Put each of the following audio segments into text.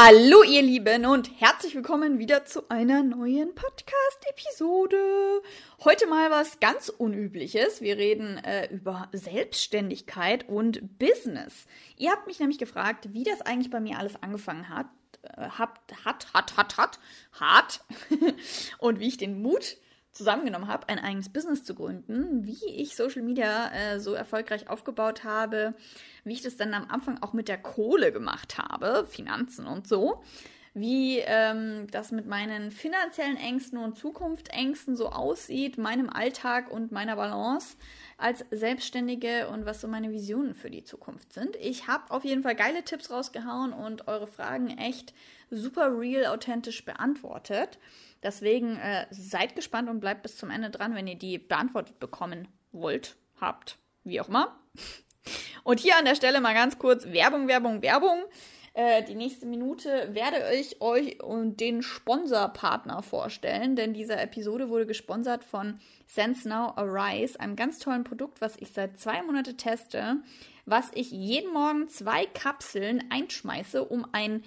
Hallo ihr Lieben und herzlich willkommen wieder zu einer neuen Podcast-Episode. Heute mal was ganz Unübliches. Wir reden äh, über Selbstständigkeit und Business. Ihr habt mich nämlich gefragt, wie das eigentlich bei mir alles angefangen hat. Äh, hat, hat, hat, hat, hat, hat. und wie ich den Mut zusammengenommen habe, ein eigenes Business zu gründen, wie ich Social Media äh, so erfolgreich aufgebaut habe, wie ich das dann am Anfang auch mit der Kohle gemacht habe, Finanzen und so, wie ähm, das mit meinen finanziellen Ängsten und Zukunftsängsten so aussieht, meinem Alltag und meiner Balance als Selbstständige und was so meine Visionen für die Zukunft sind. Ich habe auf jeden Fall geile Tipps rausgehauen und eure Fragen echt super real, authentisch beantwortet. Deswegen äh, seid gespannt und bleibt bis zum Ende dran, wenn ihr die beantwortet bekommen wollt, habt, wie auch immer. Und hier an der Stelle mal ganz kurz Werbung, Werbung, Werbung. Äh, die nächste Minute werde ich euch den Sponsorpartner vorstellen, denn diese Episode wurde gesponsert von Sense Now Arise, einem ganz tollen Produkt, was ich seit zwei Monaten teste, was ich jeden Morgen zwei Kapseln einschmeiße, um ein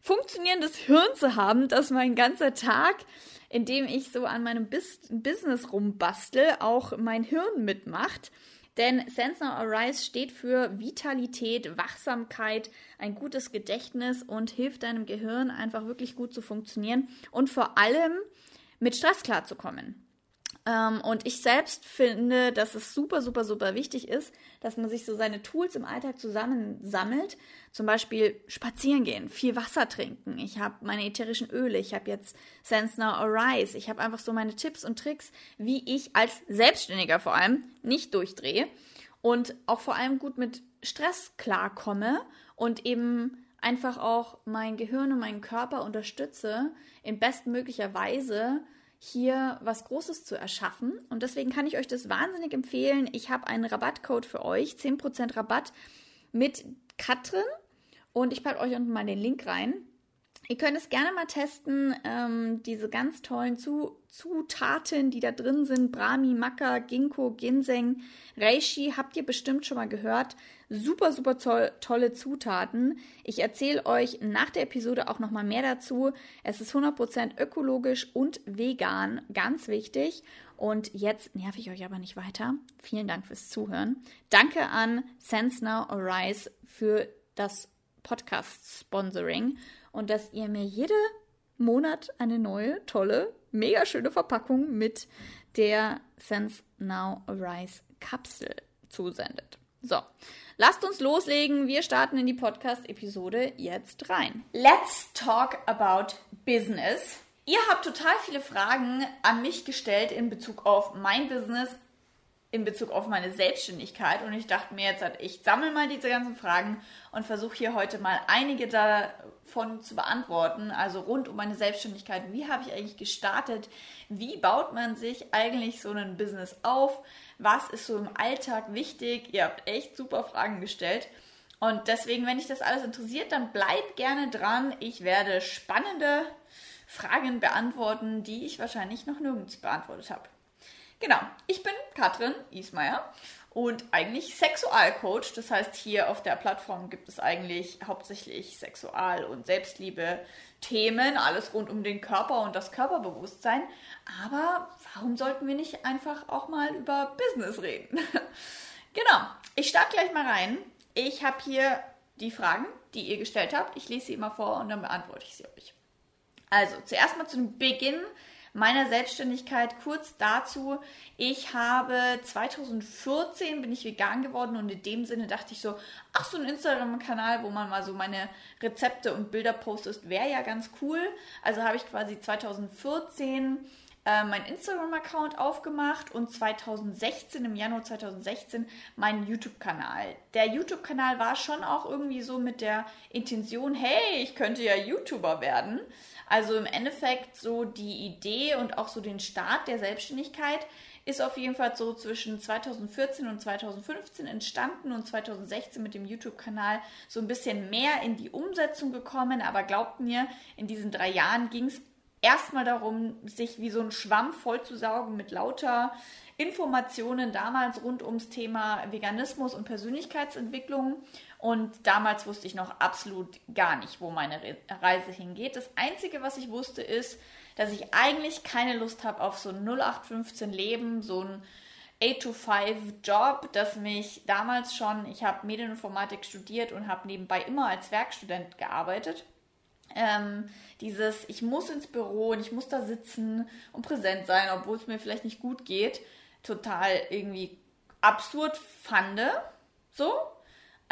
funktionierendes Hirn zu haben, dass mein ganzer Tag, in dem ich so an meinem Business rumbastel, auch mein Hirn mitmacht. Denn Sense Now Arise steht für Vitalität, Wachsamkeit, ein gutes Gedächtnis und hilft deinem Gehirn einfach wirklich gut zu funktionieren und vor allem mit Stress klarzukommen. Ähm, und ich selbst finde, dass es super, super, super wichtig ist, dass man sich so seine Tools im Alltag zusammensammelt. Zum Beispiel spazieren gehen, viel Wasser trinken. Ich habe meine ätherischen Öle, ich habe jetzt Sense Now Arise. Ich habe einfach so meine Tipps und Tricks, wie ich als Selbstständiger vor allem nicht durchdrehe und auch vor allem gut mit Stress klarkomme und eben einfach auch mein Gehirn und meinen Körper unterstütze in bestmöglicher Weise hier was Großes zu erschaffen. Und deswegen kann ich euch das wahnsinnig empfehlen. Ich habe einen Rabattcode für euch, 10% Rabatt mit Katrin. Und ich packe euch unten mal den Link rein. Ihr könnt es gerne mal testen, ähm, diese ganz tollen Zu Zutaten, die da drin sind. Brahmi, Maca, Ginkgo, Ginseng, Reishi, habt ihr bestimmt schon mal gehört. Super, super toll, tolle Zutaten. Ich erzähle euch nach der Episode auch nochmal mehr dazu. Es ist 100% ökologisch und vegan, ganz wichtig. Und jetzt nerv ich euch aber nicht weiter. Vielen Dank fürs Zuhören. Danke an Sense Now Arise für das Podcast-Sponsoring und dass ihr mir jeden Monat eine neue, tolle, mega schöne Verpackung mit der Sense Now Arise Kapsel zusendet. So, lasst uns loslegen. Wir starten in die Podcast-Episode jetzt rein. Let's talk about business. Ihr habt total viele Fragen an mich gestellt in Bezug auf mein Business, in Bezug auf meine Selbstständigkeit. Und ich dachte mir jetzt, ich sammle mal diese ganzen Fragen und versuche hier heute mal einige davon zu beantworten. Also rund um meine Selbstständigkeit. Wie habe ich eigentlich gestartet? Wie baut man sich eigentlich so ein Business auf? Was ist so im Alltag wichtig? Ihr habt echt super Fragen gestellt. Und deswegen, wenn dich das alles interessiert, dann bleib gerne dran. Ich werde spannende Fragen beantworten, die ich wahrscheinlich noch nirgends beantwortet habe. Genau, ich bin Katrin Ismaier und eigentlich Sexualcoach. Das heißt, hier auf der Plattform gibt es eigentlich hauptsächlich Sexual- und Selbstliebe-Themen, alles rund um den Körper und das Körperbewusstsein. Aber warum sollten wir nicht einfach auch mal über Business reden? genau, ich starte gleich mal rein. Ich habe hier die Fragen, die ihr gestellt habt. Ich lese sie immer vor und dann beantworte ich sie euch. Also, zuerst mal zum Beginn meiner Selbstständigkeit. Kurz dazu, ich habe 2014 bin ich vegan geworden und in dem Sinne dachte ich so, ach so ein Instagram-Kanal, wo man mal so meine Rezepte und Bilder postet, wäre ja ganz cool. Also habe ich quasi 2014 äh, mein Instagram-Account aufgemacht und 2016, im Januar 2016, meinen YouTube-Kanal. Der YouTube-Kanal war schon auch irgendwie so mit der Intention, hey, ich könnte ja YouTuber werden. Also im Endeffekt so die Idee und auch so den Start der Selbstständigkeit ist auf jeden Fall so zwischen 2014 und 2015 entstanden und 2016 mit dem YouTube-Kanal so ein bisschen mehr in die Umsetzung gekommen. Aber glaubt mir, in diesen drei Jahren ging es erstmal darum, sich wie so ein Schwamm vollzusaugen mit lauter Informationen damals rund ums Thema Veganismus und Persönlichkeitsentwicklung. Und damals wusste ich noch absolut gar nicht, wo meine Reise hingeht. Das Einzige, was ich wusste, ist, dass ich eigentlich keine Lust habe auf so ein 0815 Leben, so ein 8-to-5-Job, das mich damals schon, ich habe Medieninformatik studiert und habe nebenbei immer als Werkstudent gearbeitet. Ähm, dieses, ich muss ins Büro und ich muss da sitzen und präsent sein, obwohl es mir vielleicht nicht gut geht, total irgendwie absurd fand. So.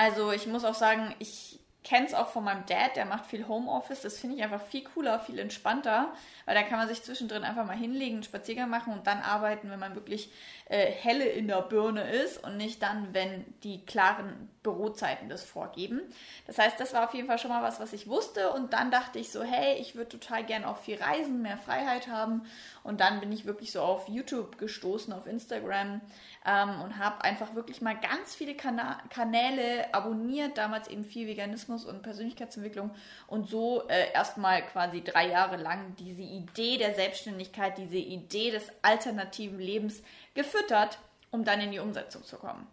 Also ich muss auch sagen, ich kenne es auch von meinem Dad, der macht viel Homeoffice. Das finde ich einfach viel cooler, viel entspannter, weil da kann man sich zwischendrin einfach mal hinlegen, einen Spaziergang machen und dann arbeiten, wenn man wirklich äh, helle in der Birne ist und nicht dann, wenn die klaren Bürozeiten das vorgeben. Das heißt, das war auf jeden Fall schon mal was, was ich wusste und dann dachte ich so, hey, ich würde total gern auch viel reisen, mehr Freiheit haben und dann bin ich wirklich so auf YouTube gestoßen, auf Instagram ähm, und habe einfach wirklich mal ganz viele Kana Kanäle abonniert, damals eben viel Veganismus und Persönlichkeitsentwicklung und so äh, erstmal quasi drei Jahre lang diese Idee der Selbstständigkeit, diese Idee des alternativen Lebens gefüttert, um dann in die Umsetzung zu kommen.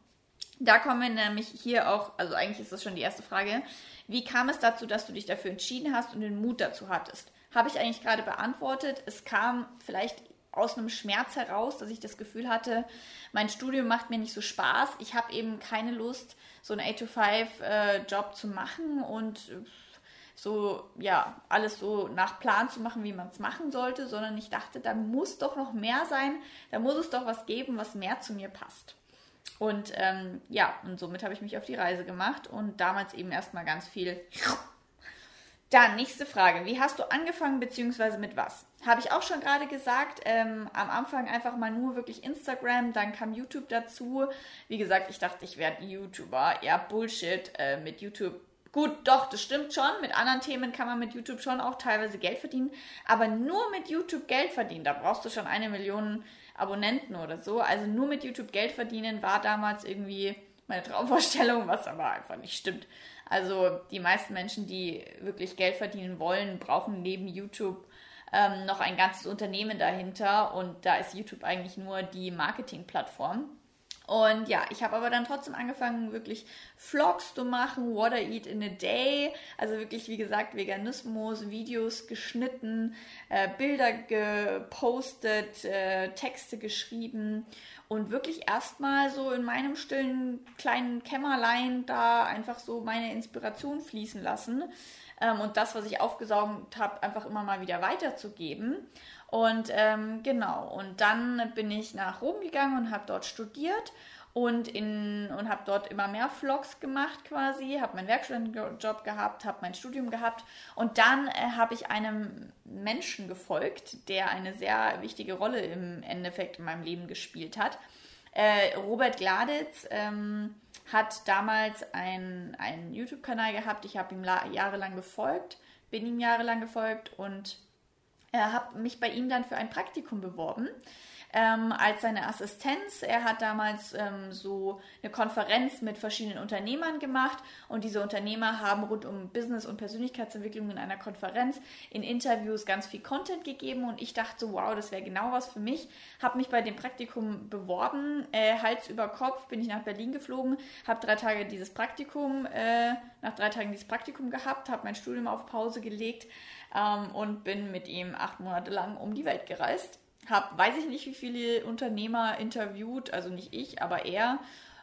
Da kommen wir nämlich hier auch, also eigentlich ist das schon die erste Frage, wie kam es dazu, dass du dich dafür entschieden hast und den Mut dazu hattest? Habe ich eigentlich gerade beantwortet. Es kam vielleicht aus einem Schmerz heraus, dass ich das Gefühl hatte, mein Studium macht mir nicht so Spaß. Ich habe eben keine Lust, so einen 8-to-5-Job äh, zu machen und so, ja, alles so nach Plan zu machen, wie man es machen sollte, sondern ich dachte, da muss doch noch mehr sein, da muss es doch was geben, was mehr zu mir passt. Und ähm, ja, und somit habe ich mich auf die Reise gemacht und damals eben erstmal ganz viel dann, nächste Frage. Wie hast du angefangen, beziehungsweise mit was? Habe ich auch schon gerade gesagt. Ähm, am Anfang einfach mal nur wirklich Instagram, dann kam YouTube dazu. Wie gesagt, ich dachte, ich werde YouTuber. Ja, Bullshit äh, mit YouTube. Gut, doch, das stimmt schon. Mit anderen Themen kann man mit YouTube schon auch teilweise Geld verdienen. Aber nur mit YouTube Geld verdienen, da brauchst du schon eine Million Abonnenten oder so. Also nur mit YouTube Geld verdienen war damals irgendwie meine Traumvorstellung, was aber einfach nicht stimmt. Also die meisten Menschen, die wirklich Geld verdienen wollen, brauchen neben YouTube ähm, noch ein ganzes Unternehmen dahinter und da ist YouTube eigentlich nur die Marketingplattform. Und ja, ich habe aber dann trotzdem angefangen, wirklich Vlogs zu machen, what I eat in a day. Also wirklich, wie gesagt, Veganismus, Videos geschnitten, äh, Bilder gepostet, äh, Texte geschrieben und wirklich erstmal so in meinem stillen kleinen Kämmerlein da einfach so meine Inspiration fließen lassen ähm, und das, was ich aufgesaugt habe, einfach immer mal wieder weiterzugeben. Und ähm, genau, und dann bin ich nach Rom gegangen und habe dort studiert und, und habe dort immer mehr Vlogs gemacht quasi, habe meinen Werkstudentenjob gehabt, habe mein Studium gehabt. Und dann äh, habe ich einem Menschen gefolgt, der eine sehr wichtige Rolle im Endeffekt in meinem Leben gespielt hat. Äh, Robert Gladitz ähm, hat damals einen YouTube-Kanal gehabt, ich habe ihm jahrelang gefolgt, bin ihm jahrelang gefolgt und äh, habe mich bei ihm dann für ein Praktikum beworben ähm, als seine Assistenz. Er hat damals ähm, so eine Konferenz mit verschiedenen Unternehmern gemacht und diese Unternehmer haben rund um Business und Persönlichkeitsentwicklung in einer Konferenz in Interviews ganz viel Content gegeben und ich dachte so, wow, das wäre genau was für mich. Habe mich bei dem Praktikum beworben, äh, Hals über Kopf bin ich nach Berlin geflogen, habe drei Tage dieses Praktikum, äh, nach drei Tagen dieses Praktikum gehabt, habe mein Studium auf Pause gelegt ähm, und bin mit ihm acht Monate lang um die Welt gereist habe, weiß ich nicht, wie viele Unternehmer interviewt, also nicht ich, aber er.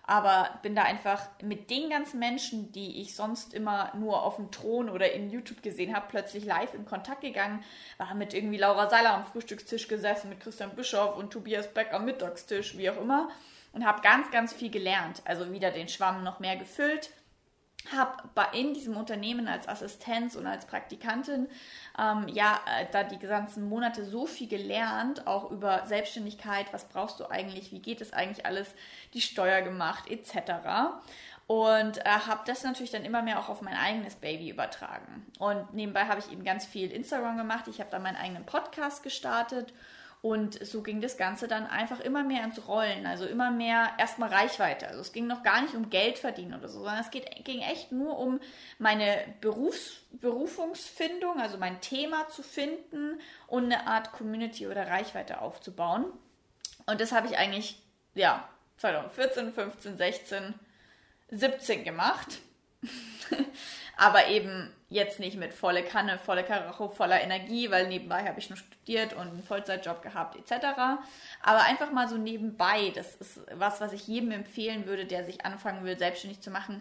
Aber bin da einfach mit den ganzen Menschen, die ich sonst immer nur auf dem Thron oder in YouTube gesehen habe, plötzlich live in Kontakt gegangen. War mit irgendwie Laura Seiler am Frühstückstisch gesessen, mit Christian Bischoff und Tobias Beck am Mittagstisch, wie auch immer. Und habe ganz, ganz viel gelernt. Also wieder den Schwamm noch mehr gefüllt habe in diesem Unternehmen als Assistenz und als Praktikantin ähm, ja äh, da die ganzen Monate so viel gelernt, auch über Selbstständigkeit, was brauchst du eigentlich, wie geht es eigentlich alles, die Steuer gemacht etc. Und äh, habe das natürlich dann immer mehr auch auf mein eigenes Baby übertragen. Und nebenbei habe ich eben ganz viel Instagram gemacht. Ich habe dann meinen eigenen Podcast gestartet und so ging das Ganze dann einfach immer mehr ins Rollen, also immer mehr erstmal Reichweite. Also es ging noch gar nicht um Geld verdienen oder so, sondern es geht, ging echt nur um meine Berufs, Berufungsfindung, also mein Thema zu finden und eine Art Community oder Reichweite aufzubauen. Und das habe ich eigentlich ja, 2014, 15, 16, 17 gemacht. Aber eben jetzt nicht mit volle Kanne, volle Karacho, voller Energie, weil nebenbei habe ich nur studiert und einen Vollzeitjob gehabt etc. Aber einfach mal so nebenbei, das ist was, was ich jedem empfehlen würde, der sich anfangen will, selbstständig zu machen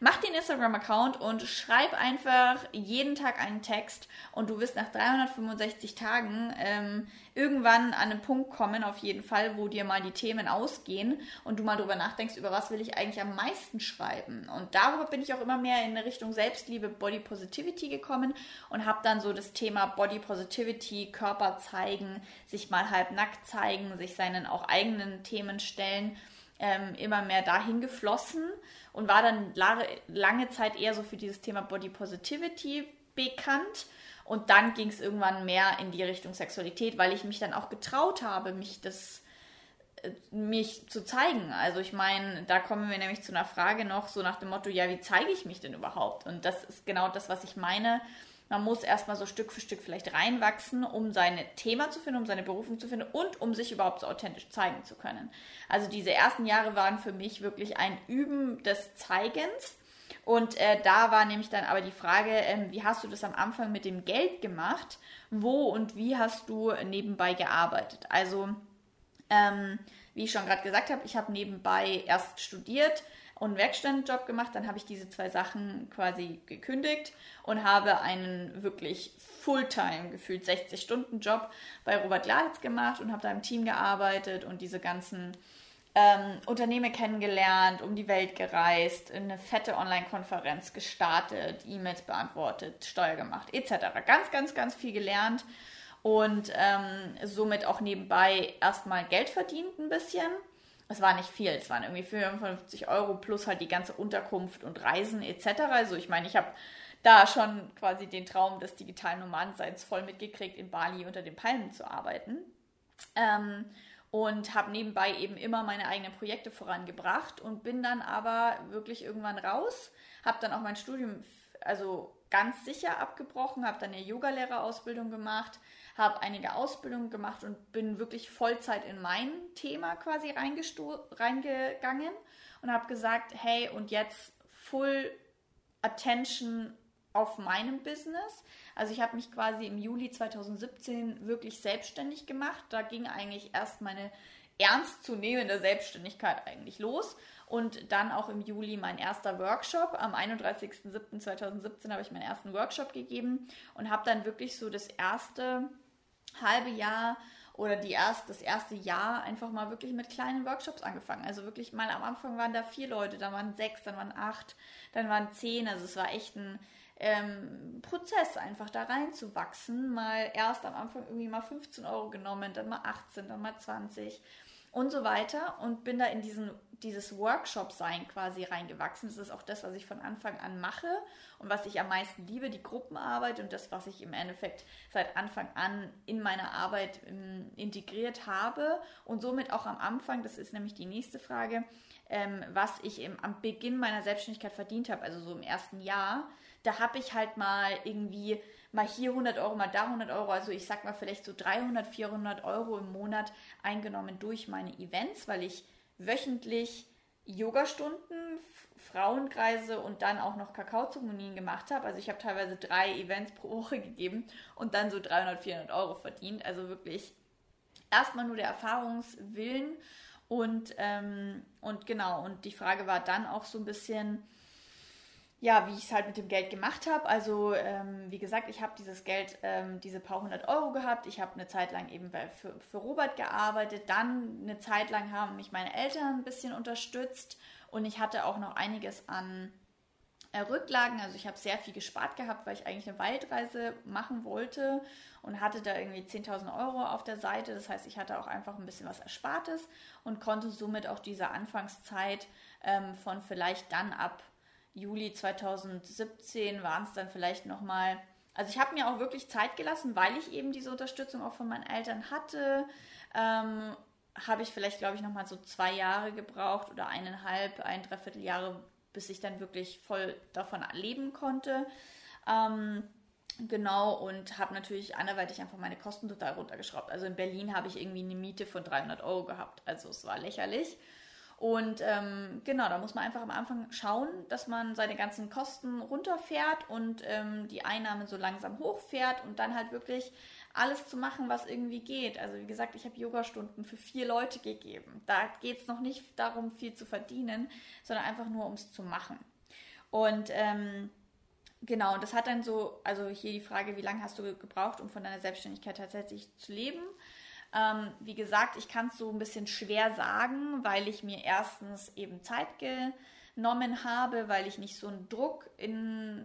Mach den Instagram-Account und schreib einfach jeden Tag einen Text und du wirst nach 365 Tagen ähm, irgendwann an einen Punkt kommen, auf jeden Fall, wo dir mal die Themen ausgehen und du mal drüber nachdenkst, über was will ich eigentlich am meisten schreiben. Und darüber bin ich auch immer mehr in Richtung Selbstliebe, Body Positivity gekommen und habe dann so das Thema Body Positivity, Körper zeigen, sich mal halb nackt zeigen, sich seinen auch eigenen Themen stellen, ähm, immer mehr dahin geflossen und war dann lange Zeit eher so für dieses Thema Body Positivity bekannt. Und dann ging es irgendwann mehr in die Richtung Sexualität, weil ich mich dann auch getraut habe, mich das äh, mich zu zeigen. Also ich meine, da kommen wir nämlich zu einer Frage noch so nach dem Motto, ja, wie zeige ich mich denn überhaupt? Und das ist genau das, was ich meine man muss erstmal so Stück für Stück vielleicht reinwachsen, um sein Thema zu finden, um seine Berufung zu finden und um sich überhaupt so authentisch zeigen zu können. Also diese ersten Jahre waren für mich wirklich ein Üben des Zeigens. Und äh, da war nämlich dann aber die Frage, ähm, wie hast du das am Anfang mit dem Geld gemacht? Wo und wie hast du nebenbei gearbeitet? Also, ähm, wie ich schon gerade gesagt habe, ich habe nebenbei erst studiert, und einen Werkstättenjob gemacht. Dann habe ich diese zwei Sachen quasi gekündigt und habe einen wirklich Fulltime, gefühlt 60-Stunden-Job bei Robert Gladitz gemacht und habe da im Team gearbeitet und diese ganzen ähm, Unternehmen kennengelernt, um die Welt gereist, eine fette Online-Konferenz gestartet, E-Mails beantwortet, Steuer gemacht, etc. Ganz, ganz, ganz viel gelernt und ähm, somit auch nebenbei erstmal Geld verdient ein bisschen es war nicht viel, es waren irgendwie 55 Euro plus halt die ganze Unterkunft und Reisen etc. Also ich meine, ich habe da schon quasi den Traum des digitalen Nomadenseins voll mitgekriegt, in Bali unter den Palmen zu arbeiten. Ähm, und habe nebenbei eben immer meine eigenen Projekte vorangebracht und bin dann aber wirklich irgendwann raus, habe dann auch mein Studium also ganz sicher abgebrochen, habe dann eine Yogalehrerausbildung gemacht, habe einige Ausbildungen gemacht und bin wirklich Vollzeit in mein Thema quasi reingegangen und habe gesagt, hey, und jetzt Full Attention auf meinem Business. Also ich habe mich quasi im Juli 2017 wirklich selbstständig gemacht. Da ging eigentlich erst meine ernstzunehmende Selbstständigkeit eigentlich los. Und dann auch im Juli mein erster Workshop. Am 31.07.2017 habe ich meinen ersten Workshop gegeben und habe dann wirklich so das erste halbe Jahr oder die erst, das erste Jahr einfach mal wirklich mit kleinen Workshops angefangen. Also wirklich mal am Anfang waren da vier Leute, dann waren sechs, dann waren acht, dann waren zehn. Also es war echt ein ähm, Prozess, einfach da reinzuwachsen. Mal erst am Anfang irgendwie mal 15 Euro genommen, dann mal 18, dann mal 20 und so weiter und bin da in diesen, dieses Workshop-Sein quasi reingewachsen. Das ist auch das, was ich von Anfang an mache und was ich am meisten liebe, die Gruppenarbeit und das, was ich im Endeffekt seit Anfang an in meiner Arbeit ähm, integriert habe und somit auch am Anfang, das ist nämlich die nächste Frage, ähm, was ich im, am Beginn meiner Selbstständigkeit verdient habe, also so im ersten Jahr, da habe ich halt mal irgendwie mal hier 100 Euro, mal da 100 Euro, also ich sag mal vielleicht so 300, 400 Euro im Monat eingenommen durch meine Events, weil ich wöchentlich Yogastunden, Frauenkreise und dann auch noch Kakaozeremonien gemacht habe. Also ich habe teilweise drei Events pro Woche gegeben und dann so 300, 400 Euro verdient. Also wirklich erstmal nur der Erfahrungswillen und, ähm, und genau, und die Frage war dann auch so ein bisschen, ja, wie ich es halt mit dem Geld gemacht habe. Also, ähm, wie gesagt, ich habe dieses Geld, ähm, diese paar hundert Euro gehabt. Ich habe eine Zeit lang eben bei, für, für Robert gearbeitet. Dann eine Zeit lang haben mich meine Eltern ein bisschen unterstützt. Und ich hatte auch noch einiges an äh, Rücklagen. Also, ich habe sehr viel gespart gehabt, weil ich eigentlich eine Waldreise machen wollte und hatte da irgendwie 10.000 Euro auf der Seite. Das heißt, ich hatte auch einfach ein bisschen was Erspartes und konnte somit auch diese Anfangszeit ähm, von vielleicht dann ab Juli 2017 waren es dann vielleicht nochmal. Also ich habe mir auch wirklich Zeit gelassen, weil ich eben diese Unterstützung auch von meinen Eltern hatte. Ähm, habe ich vielleicht, glaube ich, nochmal so zwei Jahre gebraucht oder eineinhalb, ein Dreiviertel Jahre, bis ich dann wirklich voll davon leben konnte. Ähm, Genau, und habe natürlich anderweitig einfach meine Kosten total runtergeschraubt. Also in Berlin habe ich irgendwie eine Miete von 300 Euro gehabt. Also es war lächerlich. Und ähm, genau, da muss man einfach am Anfang schauen, dass man seine ganzen Kosten runterfährt und ähm, die Einnahmen so langsam hochfährt und dann halt wirklich alles zu machen, was irgendwie geht. Also wie gesagt, ich habe Yogastunden für vier Leute gegeben. Da geht es noch nicht darum, viel zu verdienen, sondern einfach nur ums zu machen. Und ähm, genau, das hat dann so, also hier die Frage, wie lange hast du gebraucht, um von deiner Selbstständigkeit tatsächlich zu leben? Ähm, wie gesagt, ich kann es so ein bisschen schwer sagen, weil ich mir erstens eben Zeit genommen habe, weil ich nicht so einen Druck im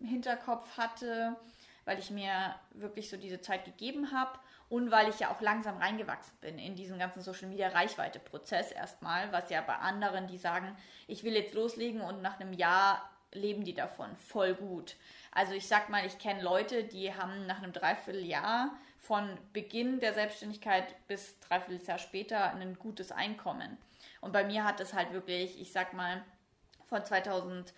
Hinterkopf hatte weil ich mir wirklich so diese Zeit gegeben habe und weil ich ja auch langsam reingewachsen bin in diesen ganzen Social Media Reichweite Prozess erstmal, was ja bei anderen, die sagen, ich will jetzt loslegen und nach einem Jahr leben die davon voll gut. Also ich sag mal, ich kenne Leute, die haben nach einem Dreivierteljahr von Beginn der Selbstständigkeit bis Dreivierteljahr später ein gutes Einkommen. Und bei mir hat es halt wirklich, ich sag mal, von 2000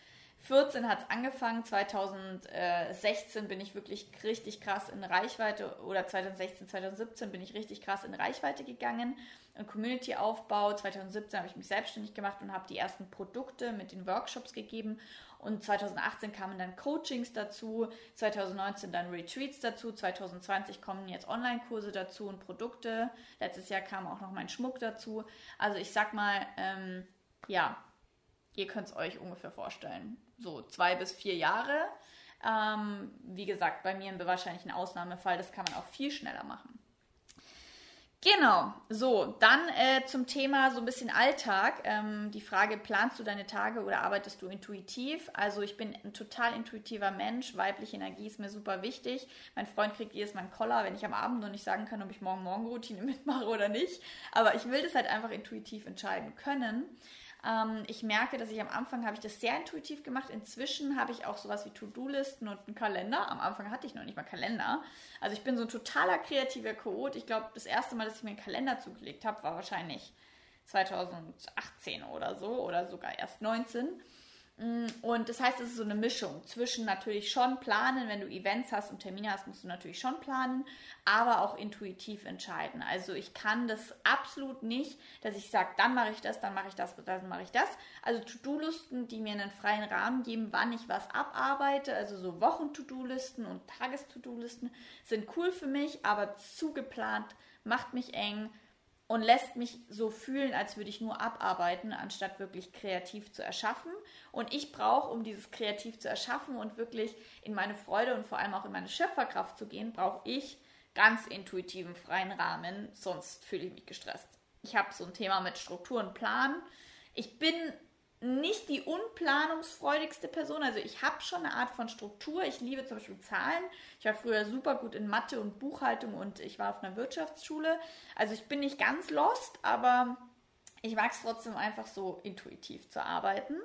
2014 hat es angefangen, 2016 bin ich wirklich richtig krass in Reichweite oder 2016, 2017 bin ich richtig krass in Reichweite gegangen. Im Community-Aufbau, 2017 habe ich mich selbstständig gemacht und habe die ersten Produkte mit den Workshops gegeben und 2018 kamen dann Coachings dazu, 2019 dann Retreats dazu, 2020 kommen jetzt Online-Kurse dazu und Produkte. Letztes Jahr kam auch noch mein Schmuck dazu. Also ich sag mal, ähm, ja, ihr könnt es euch ungefähr vorstellen so zwei bis vier Jahre. Ähm, wie gesagt, bei mir wahrscheinlich ein Ausnahmefall, das kann man auch viel schneller machen. Genau, so, dann äh, zum Thema so ein bisschen Alltag. Ähm, die Frage, planst du deine Tage oder arbeitest du intuitiv? Also ich bin ein total intuitiver Mensch, weibliche Energie ist mir super wichtig. Mein Freund kriegt jedes Mal einen Koller, wenn ich am Abend noch nicht sagen kann, ob ich morgen Morgenroutine mitmache oder nicht. Aber ich will das halt einfach intuitiv entscheiden können. Ähm, ich merke, dass ich am Anfang habe ich das sehr intuitiv gemacht. Inzwischen habe ich auch sowas wie To-Do-Listen und einen Kalender. Am Anfang hatte ich noch nicht mal Kalender. Also ich bin so ein totaler kreativer Chaot. Ich glaube, das erste Mal, dass ich mir einen Kalender zugelegt habe, war wahrscheinlich 2018 oder so oder sogar erst 19. Mm, und das heißt, es ist so eine Mischung zwischen natürlich schon planen, wenn du Events hast und Termine hast, musst du natürlich schon planen, aber auch intuitiv entscheiden. Also ich kann das absolut nicht, dass ich sage, dann mache ich das, dann mache ich das, dann mache ich das. Also To-Do-Listen, die mir einen freien Rahmen geben, wann ich was abarbeite, also so Wochen-To-Do-Listen und Tages-To-Do-Listen sind cool für mich, aber zu geplant macht mich eng, und lässt mich so fühlen, als würde ich nur abarbeiten, anstatt wirklich kreativ zu erschaffen. Und ich brauche, um dieses kreativ zu erschaffen und wirklich in meine Freude und vor allem auch in meine Schöpferkraft zu gehen, brauche ich ganz intuitiven freien Rahmen, sonst fühle ich mich gestresst. Ich habe so ein Thema mit Struktur und Plan. Ich bin nicht die unplanungsfreudigste Person. Also ich habe schon eine Art von Struktur. Ich liebe zum Beispiel Zahlen. Ich war früher super gut in Mathe und Buchhaltung und ich war auf einer Wirtschaftsschule. Also ich bin nicht ganz lost, aber ich mag es trotzdem einfach so intuitiv zu arbeiten.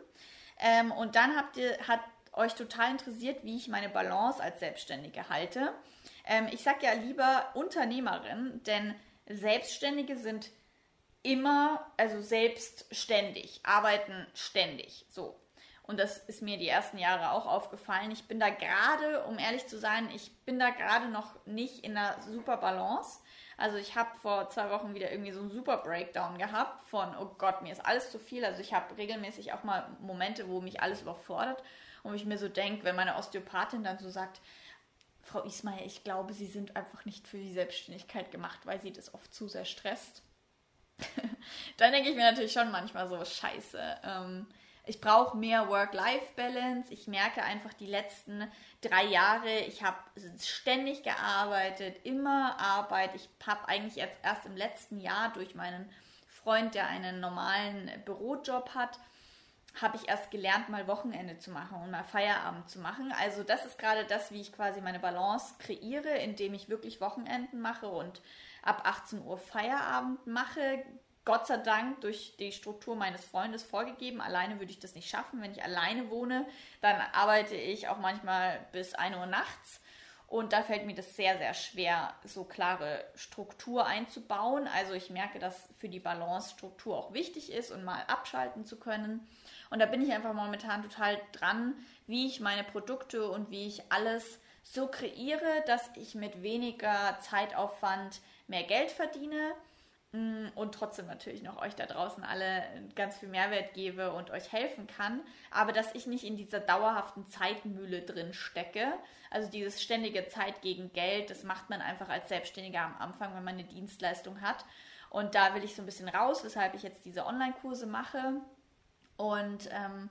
Ähm, und dann habt ihr, hat euch total interessiert, wie ich meine Balance als Selbstständige halte. Ähm, ich sage ja lieber Unternehmerin, denn Selbstständige sind immer, also selbstständig, arbeiten ständig. So. Und das ist mir die ersten Jahre auch aufgefallen. Ich bin da gerade, um ehrlich zu sein, ich bin da gerade noch nicht in einer super Balance. Also ich habe vor zwei Wochen wieder irgendwie so einen super Breakdown gehabt von, oh Gott, mir ist alles zu viel. Also ich habe regelmäßig auch mal Momente, wo mich alles überfordert und ich mir so denke, wenn meine Osteopathin dann so sagt, Frau Ismail, ich glaube, Sie sind einfach nicht für die Selbstständigkeit gemacht, weil Sie das oft zu sehr stresst. dann denke ich mir natürlich schon manchmal so, scheiße. Ähm, ich brauche mehr Work-Life-Balance. Ich merke einfach die letzten drei Jahre, ich habe ständig gearbeitet, immer Arbeit. Ich habe eigentlich jetzt erst im letzten Jahr durch meinen Freund, der einen normalen Bürojob hat, habe ich erst gelernt, mal Wochenende zu machen und mal Feierabend zu machen. Also das ist gerade das, wie ich quasi meine Balance kreiere, indem ich wirklich Wochenenden mache und ab 18 Uhr Feierabend mache. Gott sei Dank durch die Struktur meines Freundes vorgegeben. Alleine würde ich das nicht schaffen. Wenn ich alleine wohne, dann arbeite ich auch manchmal bis 1 Uhr nachts. Und da fällt mir das sehr, sehr schwer, so klare Struktur einzubauen. Also ich merke, dass für die Balance Struktur auch wichtig ist und mal abschalten zu können. Und da bin ich einfach momentan total dran, wie ich meine Produkte und wie ich alles so kreiere, dass ich mit weniger Zeitaufwand mehr Geld verdiene mm, und trotzdem natürlich noch euch da draußen alle ganz viel Mehrwert gebe und euch helfen kann, aber dass ich nicht in dieser dauerhaften Zeitmühle drin stecke. Also dieses ständige Zeit gegen Geld, das macht man einfach als Selbstständiger am Anfang, wenn man eine Dienstleistung hat. Und da will ich so ein bisschen raus, weshalb ich jetzt diese Online-Kurse mache. Und ähm,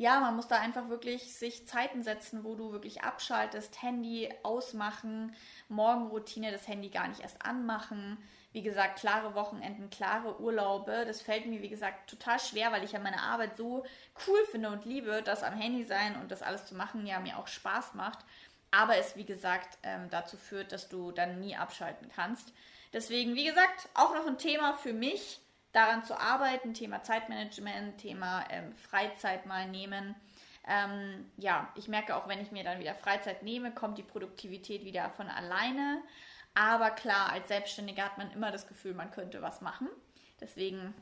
ja, man muss da einfach wirklich sich Zeiten setzen, wo du wirklich abschaltest, Handy ausmachen, Morgenroutine, das Handy gar nicht erst anmachen. Wie gesagt, klare Wochenenden, klare Urlaube. Das fällt mir, wie gesagt, total schwer, weil ich ja meine Arbeit so cool finde und liebe, das am Handy sein und das alles zu machen ja mir auch Spaß macht. Aber es, wie gesagt, ähm, dazu führt, dass du dann nie abschalten kannst. Deswegen, wie gesagt, auch noch ein Thema für mich daran zu arbeiten, Thema Zeitmanagement, Thema ähm, Freizeit mal nehmen. Ähm, ja, ich merke auch, wenn ich mir dann wieder Freizeit nehme, kommt die Produktivität wieder von alleine. Aber klar, als Selbstständiger hat man immer das Gefühl, man könnte was machen. Deswegen,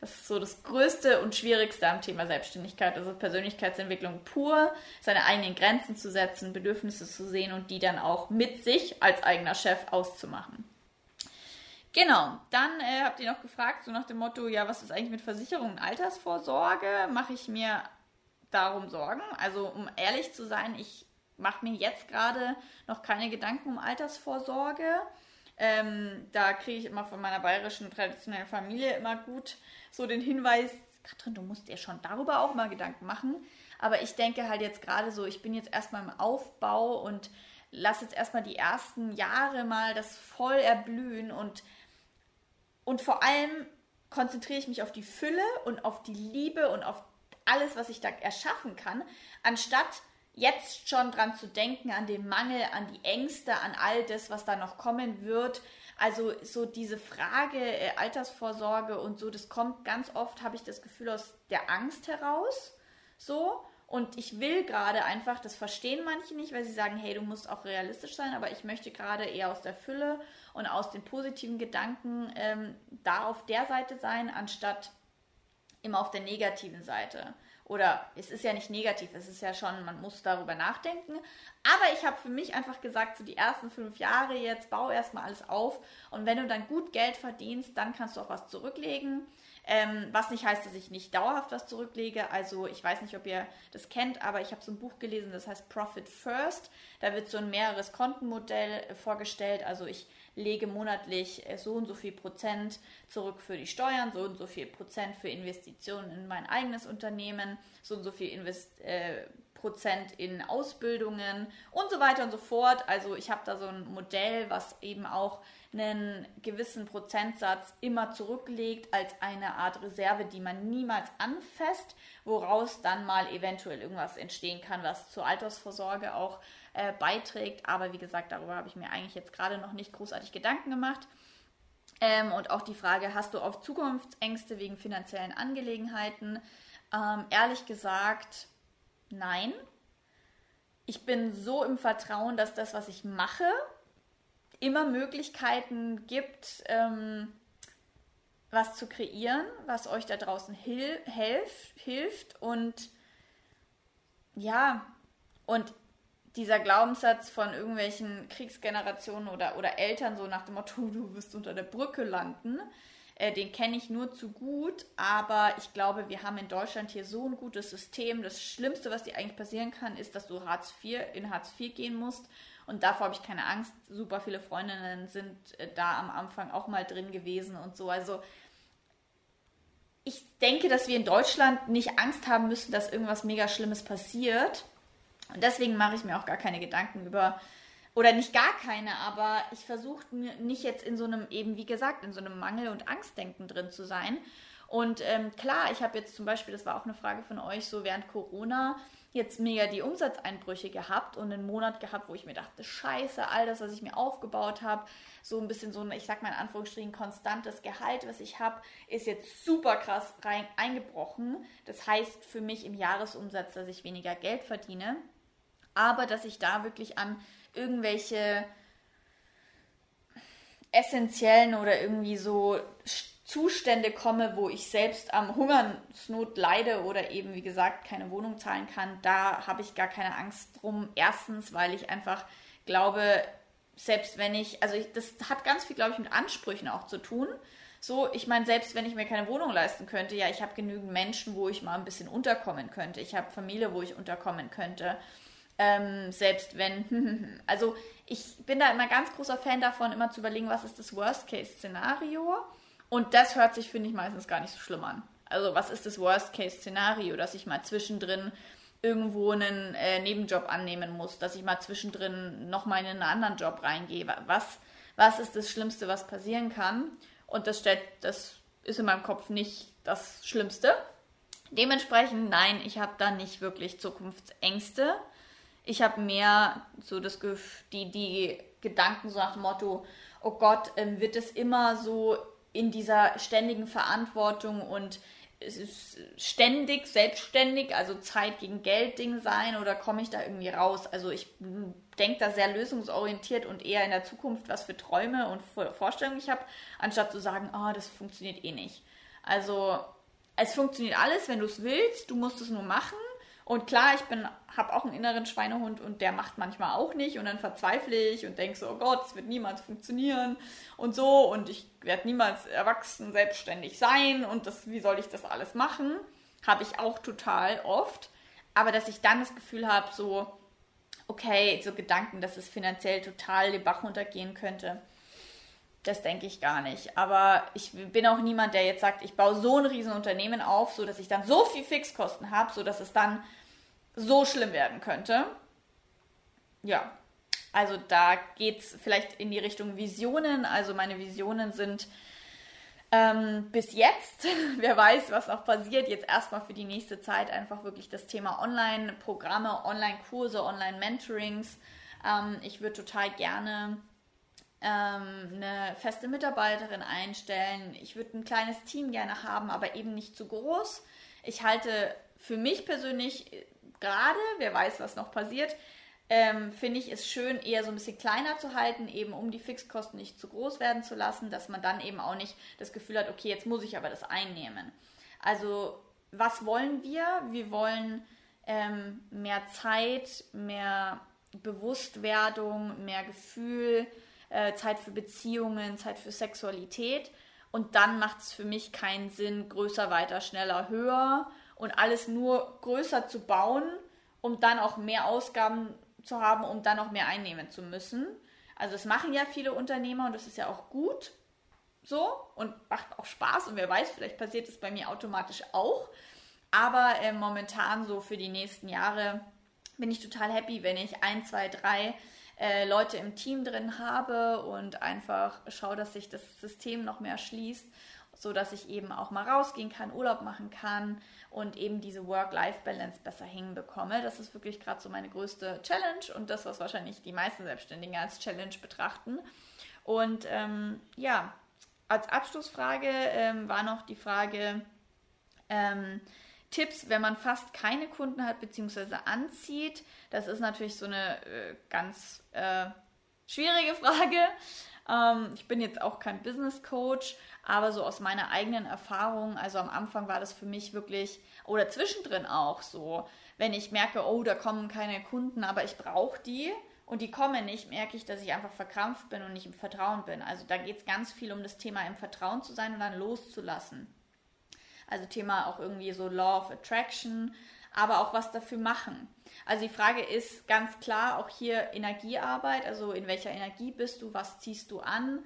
das ist so das Größte und Schwierigste am Thema Selbstständigkeit, also Persönlichkeitsentwicklung pur, seine eigenen Grenzen zu setzen, Bedürfnisse zu sehen und die dann auch mit sich als eigener Chef auszumachen. Genau, dann äh, habt ihr noch gefragt, so nach dem Motto, ja, was ist eigentlich mit Versicherung und Altersvorsorge? Mache ich mir darum Sorgen? Also, um ehrlich zu sein, ich mache mir jetzt gerade noch keine Gedanken um Altersvorsorge. Ähm, da kriege ich immer von meiner bayerischen traditionellen Familie immer gut so den Hinweis, Katrin, du musst dir schon darüber auch mal Gedanken machen. Aber ich denke halt jetzt gerade so, ich bin jetzt erstmal im Aufbau und lasse jetzt erstmal die ersten Jahre mal das voll erblühen und und vor allem konzentriere ich mich auf die Fülle und auf die Liebe und auf alles, was ich da erschaffen kann, anstatt jetzt schon dran zu denken, an den Mangel, an die Ängste, an all das, was da noch kommen wird. Also so diese Frage äh, Altersvorsorge und so, das kommt ganz oft, habe ich das Gefühl, aus der Angst heraus. So. Und ich will gerade einfach, das verstehen manche nicht, weil sie sagen, hey, du musst auch realistisch sein, aber ich möchte gerade eher aus der Fülle und aus den positiven Gedanken ähm, da auf der Seite sein, anstatt immer auf der negativen Seite. Oder es ist ja nicht negativ, es ist ja schon, man muss darüber nachdenken. Aber ich habe für mich einfach gesagt, so die ersten fünf Jahre jetzt, bau erstmal alles auf. Und wenn du dann gut Geld verdienst, dann kannst du auch was zurücklegen. Ähm, was nicht heißt, dass ich nicht dauerhaft was zurücklege. Also ich weiß nicht, ob ihr das kennt, aber ich habe so ein Buch gelesen, das heißt Profit First. Da wird so ein mehreres Kontenmodell äh, vorgestellt. Also ich lege monatlich äh, so und so viel Prozent zurück für die Steuern, so und so viel Prozent für Investitionen in mein eigenes Unternehmen, so und so viel Invest äh, Prozent in Ausbildungen und so weiter und so fort. Also ich habe da so ein Modell, was eben auch einen gewissen Prozentsatz immer zurücklegt als eine Art Reserve, die man niemals anfasst, woraus dann mal eventuell irgendwas entstehen kann, was zur Altersvorsorge auch äh, beiträgt. Aber wie gesagt, darüber habe ich mir eigentlich jetzt gerade noch nicht großartig Gedanken gemacht. Ähm, und auch die Frage, hast du oft Zukunftsängste wegen finanziellen Angelegenheiten? Ähm, ehrlich gesagt, nein. Ich bin so im Vertrauen, dass das, was ich mache, immer Möglichkeiten gibt, ähm, was zu kreieren, was euch da draußen hil hilft, hilft. Und ja, und dieser Glaubenssatz von irgendwelchen Kriegsgenerationen oder, oder Eltern, so nach dem Motto, du wirst unter der Brücke landen, äh, den kenne ich nur zu gut. Aber ich glaube, wir haben in Deutschland hier so ein gutes System. Das Schlimmste, was dir eigentlich passieren kann, ist, dass du Hartz IV in Hartz IV gehen musst und davor habe ich keine Angst. Super viele Freundinnen sind äh, da am Anfang auch mal drin gewesen und so. Also ich denke, dass wir in Deutschland nicht Angst haben müssen, dass irgendwas mega Schlimmes passiert. Und deswegen mache ich mir auch gar keine Gedanken über, oder nicht gar keine, aber ich versuche nicht jetzt in so einem, eben wie gesagt, in so einem Mangel- und Angstdenken drin zu sein. Und ähm, klar, ich habe jetzt zum Beispiel, das war auch eine Frage von euch, so während Corona, jetzt mega die Umsatzeinbrüche gehabt und einen Monat gehabt, wo ich mir dachte, scheiße, all das, was ich mir aufgebaut habe, so ein bisschen so ein, ich sag mal in Anführungsstrichen, konstantes Gehalt, was ich habe, ist jetzt super krass rein eingebrochen. Das heißt für mich im Jahresumsatz, dass ich weniger Geld verdiene, aber dass ich da wirklich an irgendwelche essentiellen oder irgendwie so Zustände komme, wo ich selbst am Hungersnot leide oder eben, wie gesagt, keine Wohnung zahlen kann, da habe ich gar keine Angst drum. Erstens, weil ich einfach glaube, selbst wenn ich, also ich, das hat ganz viel, glaube ich, mit Ansprüchen auch zu tun. So, ich meine, selbst wenn ich mir keine Wohnung leisten könnte, ja, ich habe genügend Menschen, wo ich mal ein bisschen unterkommen könnte. Ich habe Familie, wo ich unterkommen könnte. Ähm, selbst wenn, also ich bin da immer ganz großer Fan davon, immer zu überlegen, was ist das Worst-Case-Szenario und das hört sich, finde ich, meistens gar nicht so schlimm an. Also, was ist das Worst-Case-Szenario, dass ich mal zwischendrin irgendwo einen äh, Nebenjob annehmen muss, dass ich mal zwischendrin nochmal in einen anderen Job reingehe? Was, was ist das Schlimmste, was passieren kann? Und das stellt, das ist in meinem Kopf nicht das Schlimmste. Dementsprechend, nein, ich habe da nicht wirklich Zukunftsängste. Ich habe mehr so das die, die Gedanken so nach dem Motto, oh Gott, ähm, wird es immer so in dieser ständigen Verantwortung und ständig, selbstständig, also Zeit gegen Geld Ding sein oder komme ich da irgendwie raus? Also ich denke da sehr lösungsorientiert und eher in der Zukunft, was für Träume und Vorstellungen ich habe, anstatt zu sagen, oh, das funktioniert eh nicht. Also es funktioniert alles, wenn du es willst, du musst es nur machen und klar, ich bin, habe auch einen inneren Schweinehund und der macht manchmal auch nicht und dann verzweifle ich und denke so, oh Gott, es wird niemals funktionieren und so und ich werde niemals erwachsen, selbstständig sein und das, wie soll ich das alles machen? Habe ich auch total oft. Aber dass ich dann das Gefühl habe, so, okay, so Gedanken, dass es finanziell total den Bach runtergehen könnte, das denke ich gar nicht. Aber ich bin auch niemand, der jetzt sagt, ich baue so ein Riesenunternehmen auf, so dass ich dann so viel Fixkosten habe, so dass es dann so schlimm werden könnte. Ja, also da geht es vielleicht in die Richtung Visionen. Also meine Visionen sind ähm, bis jetzt, wer weiß, was noch passiert, jetzt erstmal für die nächste Zeit einfach wirklich das Thema Online-Programme, Online-Kurse, Online-Mentorings. Ähm, ich würde total gerne ähm, eine feste Mitarbeiterin einstellen. Ich würde ein kleines Team gerne haben, aber eben nicht zu groß. Ich halte für mich persönlich gerade, wer weiß, was noch passiert, ähm, finde ich es schön, eher so ein bisschen kleiner zu halten, eben um die Fixkosten nicht zu groß werden zu lassen, dass man dann eben auch nicht das Gefühl hat, okay, jetzt muss ich aber das einnehmen. Also, was wollen wir? Wir wollen ähm, mehr Zeit, mehr Bewusstwerdung, mehr Gefühl, äh, Zeit für Beziehungen, Zeit für Sexualität. Und dann macht es für mich keinen Sinn, größer, weiter, schneller, höher und alles nur größer zu bauen, um dann auch mehr Ausgaben zu haben, um dann auch mehr einnehmen zu müssen. Also das machen ja viele Unternehmer und das ist ja auch gut so und macht auch Spaß und wer weiß, vielleicht passiert es bei mir automatisch auch. Aber äh, momentan so für die nächsten Jahre bin ich total happy, wenn ich ein, zwei, drei äh, Leute im Team drin habe und einfach schaue, dass sich das System noch mehr schließt, so dass ich eben auch mal rausgehen kann, Urlaub machen kann und eben diese Work-Life-Balance besser hinbekomme. Das ist wirklich gerade so meine größte Challenge und das, was wahrscheinlich die meisten Selbstständigen als Challenge betrachten. Und ähm, ja, als Abschlussfrage ähm, war noch die Frage, ähm, Tipps, wenn man fast keine Kunden hat bzw. anzieht? Das ist natürlich so eine äh, ganz äh, schwierige Frage. Ähm, ich bin jetzt auch kein Business Coach, aber so aus meiner eigenen Erfahrung, also am Anfang war das für mich wirklich, oder zwischendrin auch so, wenn ich merke, oh, da kommen keine Kunden, aber ich brauche die und die kommen nicht, merke ich, dass ich einfach verkrampft bin und nicht im Vertrauen bin. Also da geht es ganz viel um das Thema im Vertrauen zu sein und dann loszulassen. Also Thema auch irgendwie so Law of Attraction, aber auch was dafür machen. Also die Frage ist ganz klar auch hier Energiearbeit, also in welcher Energie bist du, was ziehst du an,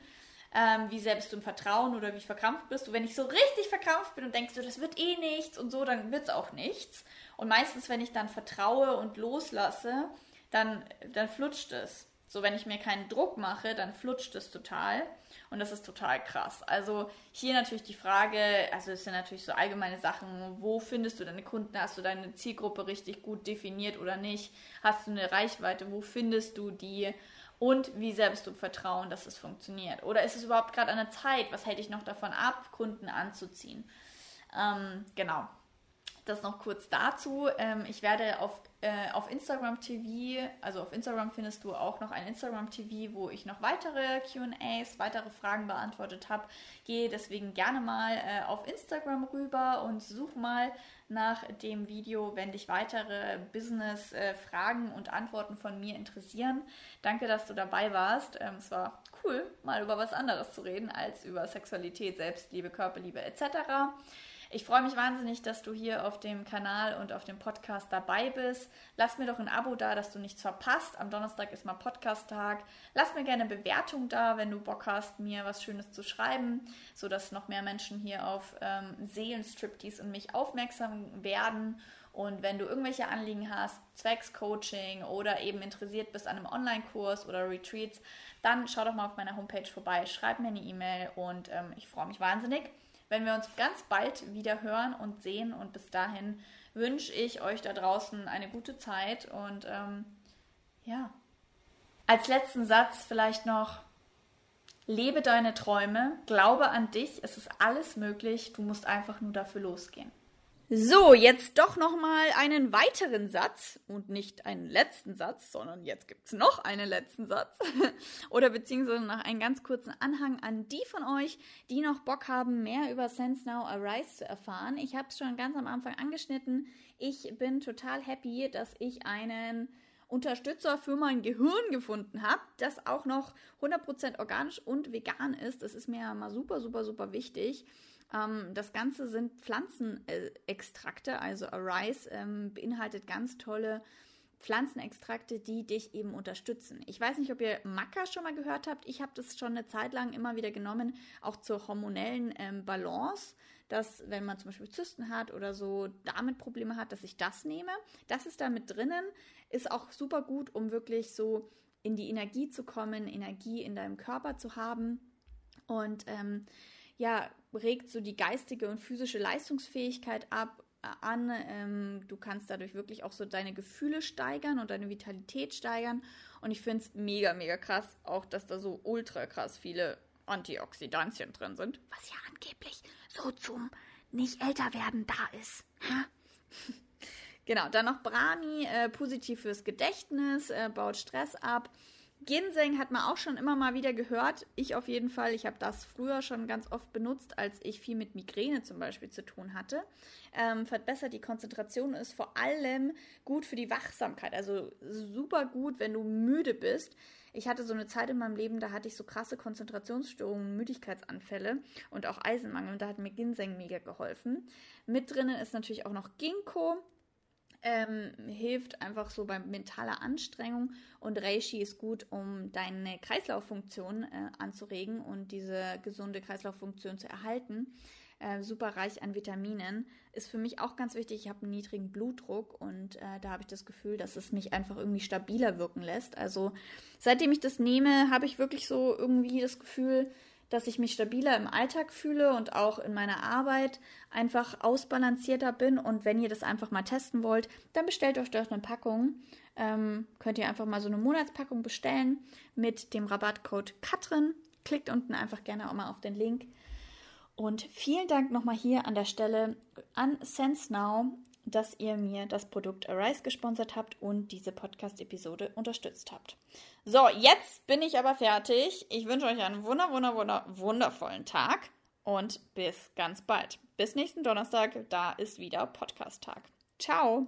ähm, wie sehr bist du im Vertrauen oder wie verkrampft bist du. Wenn ich so richtig verkrampft bin und denkst du, das wird eh nichts und so, dann wird es auch nichts. Und meistens, wenn ich dann vertraue und loslasse, dann, dann flutscht es. So, wenn ich mir keinen Druck mache, dann flutscht es total. Und das ist total krass. Also hier natürlich die Frage, also es sind natürlich so allgemeine Sachen, wo findest du deine Kunden? Hast du deine Zielgruppe richtig gut definiert oder nicht? Hast du eine Reichweite? Wo findest du die? Und wie sehr bist du Vertrauen, dass es funktioniert? Oder ist es überhaupt gerade an der Zeit? Was hält dich noch davon ab, Kunden anzuziehen? Ähm, genau. Das noch kurz dazu. Ähm, ich werde auf, äh, auf Instagram TV, also auf Instagram findest du auch noch ein Instagram TV, wo ich noch weitere QAs, weitere Fragen beantwortet habe. Gehe deswegen gerne mal äh, auf Instagram rüber und such mal nach dem Video, wenn dich weitere Business-Fragen äh, und Antworten von mir interessieren. Danke, dass du dabei warst. Ähm, es war cool, mal über was anderes zu reden als über Sexualität, Selbstliebe, Körperliebe etc. Ich freue mich wahnsinnig, dass du hier auf dem Kanal und auf dem Podcast dabei bist. Lass mir doch ein Abo da, dass du nichts verpasst. Am Donnerstag ist mal Podcast-Tag. Lass mir gerne eine Bewertung da, wenn du Bock hast, mir was Schönes zu schreiben, sodass noch mehr Menschen hier auf ähm, Seelenstriptease und mich aufmerksam werden. Und wenn du irgendwelche Anliegen hast, zwecks Coaching oder eben interessiert bist an einem Online-Kurs oder Retreats, dann schau doch mal auf meiner Homepage vorbei, schreib mir eine E-Mail und ähm, ich freue mich wahnsinnig wenn wir uns ganz bald wieder hören und sehen. Und bis dahin wünsche ich euch da draußen eine gute Zeit. Und ähm, ja, als letzten Satz vielleicht noch, lebe deine Träume, glaube an dich, es ist alles möglich, du musst einfach nur dafür losgehen. So, jetzt doch noch mal einen weiteren Satz und nicht einen letzten Satz, sondern jetzt gibt es noch einen letzten Satz oder beziehungsweise noch einen ganz kurzen Anhang an die von euch, die noch Bock haben, mehr über Sense Now Arise zu erfahren. Ich habe es schon ganz am Anfang angeschnitten. Ich bin total happy, dass ich einen Unterstützer für mein Gehirn gefunden habe, das auch noch 100% organisch und vegan ist. Das ist mir ja mal super, super, super wichtig. Ähm, das Ganze sind Pflanzenextrakte, also Arise ähm, beinhaltet ganz tolle Pflanzenextrakte, die dich eben unterstützen. Ich weiß nicht, ob ihr Maca schon mal gehört habt. Ich habe das schon eine Zeit lang immer wieder genommen, auch zur hormonellen ähm, Balance, dass wenn man zum Beispiel Zysten hat oder so damit Probleme hat, dass ich das nehme. Das ist da mit drinnen, ist auch super gut, um wirklich so in die Energie zu kommen, Energie in deinem Körper zu haben und ähm, ja, regt so die geistige und physische Leistungsfähigkeit ab äh, an. Ähm, du kannst dadurch wirklich auch so deine Gefühle steigern und deine Vitalität steigern. Und ich finde es mega, mega krass, auch dass da so ultra krass viele Antioxidantien drin sind, was ja angeblich so zum nicht älter werden da ist. genau, dann noch Brani, äh, positiv fürs Gedächtnis, äh, baut Stress ab. Ginseng hat man auch schon immer mal wieder gehört. Ich auf jeden Fall. Ich habe das früher schon ganz oft benutzt, als ich viel mit Migräne zum Beispiel zu tun hatte. Ähm, verbessert die Konzentration ist vor allem gut für die Wachsamkeit. Also super gut, wenn du müde bist. Ich hatte so eine Zeit in meinem Leben, da hatte ich so krasse Konzentrationsstörungen, Müdigkeitsanfälle und auch Eisenmangel. Und da hat mir Ginseng mega geholfen. Mit drinnen ist natürlich auch noch Ginkgo ähm, hilft einfach so bei mentaler Anstrengung und Reishi ist gut, um deine Kreislauffunktion äh, anzuregen und diese gesunde Kreislauffunktion zu erhalten. Äh, super reich an Vitaminen. Ist für mich auch ganz wichtig. Ich habe einen niedrigen Blutdruck und äh, da habe ich das Gefühl, dass es mich einfach irgendwie stabiler wirken lässt. Also seitdem ich das nehme, habe ich wirklich so irgendwie das Gefühl, dass ich mich stabiler im Alltag fühle und auch in meiner Arbeit einfach ausbalancierter bin. Und wenn ihr das einfach mal testen wollt, dann bestellt euch doch eine Packung. Ähm, könnt ihr einfach mal so eine Monatspackung bestellen mit dem Rabattcode Katrin. Klickt unten einfach gerne auch mal auf den Link. Und vielen Dank nochmal hier an der Stelle an SenseNow dass ihr mir das Produkt Arise gesponsert habt und diese Podcast-Episode unterstützt habt. So, jetzt bin ich aber fertig. Ich wünsche euch einen wunder, wunder, wunder, wundervollen Tag und bis ganz bald. Bis nächsten Donnerstag, da ist wieder Podcast-Tag. Ciao!